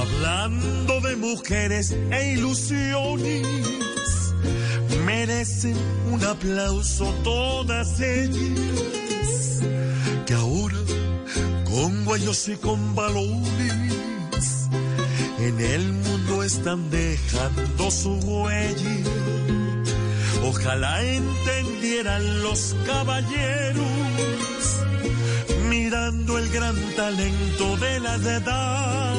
Hablando de mujeres e ilusiones, merecen un aplauso todas ellas, que ahora con guayos y con balones en el mundo están dejando su huella. Ojalá entendieran los caballeros mirando el gran talento de las edades.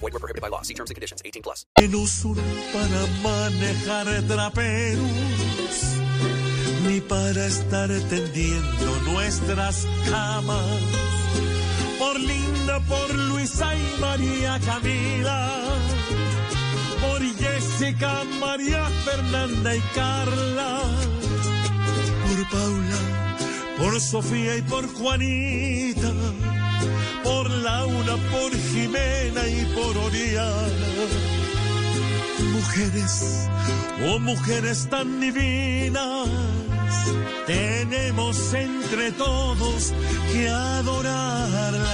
Void were prohibited by law. See terms and conditions. 18 plus. que no son para manejar traperos, ni para estar tendiendo nuestras camas. Por Linda, por Luisa y María Camila, por Jessica, María Fernanda y Carla, por Paula, por Sofía y por Juanita, por Laura, por Jimena y por Oriana mujeres, oh mujeres tan divinas, tenemos entre todos que adorarlas.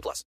18 plus.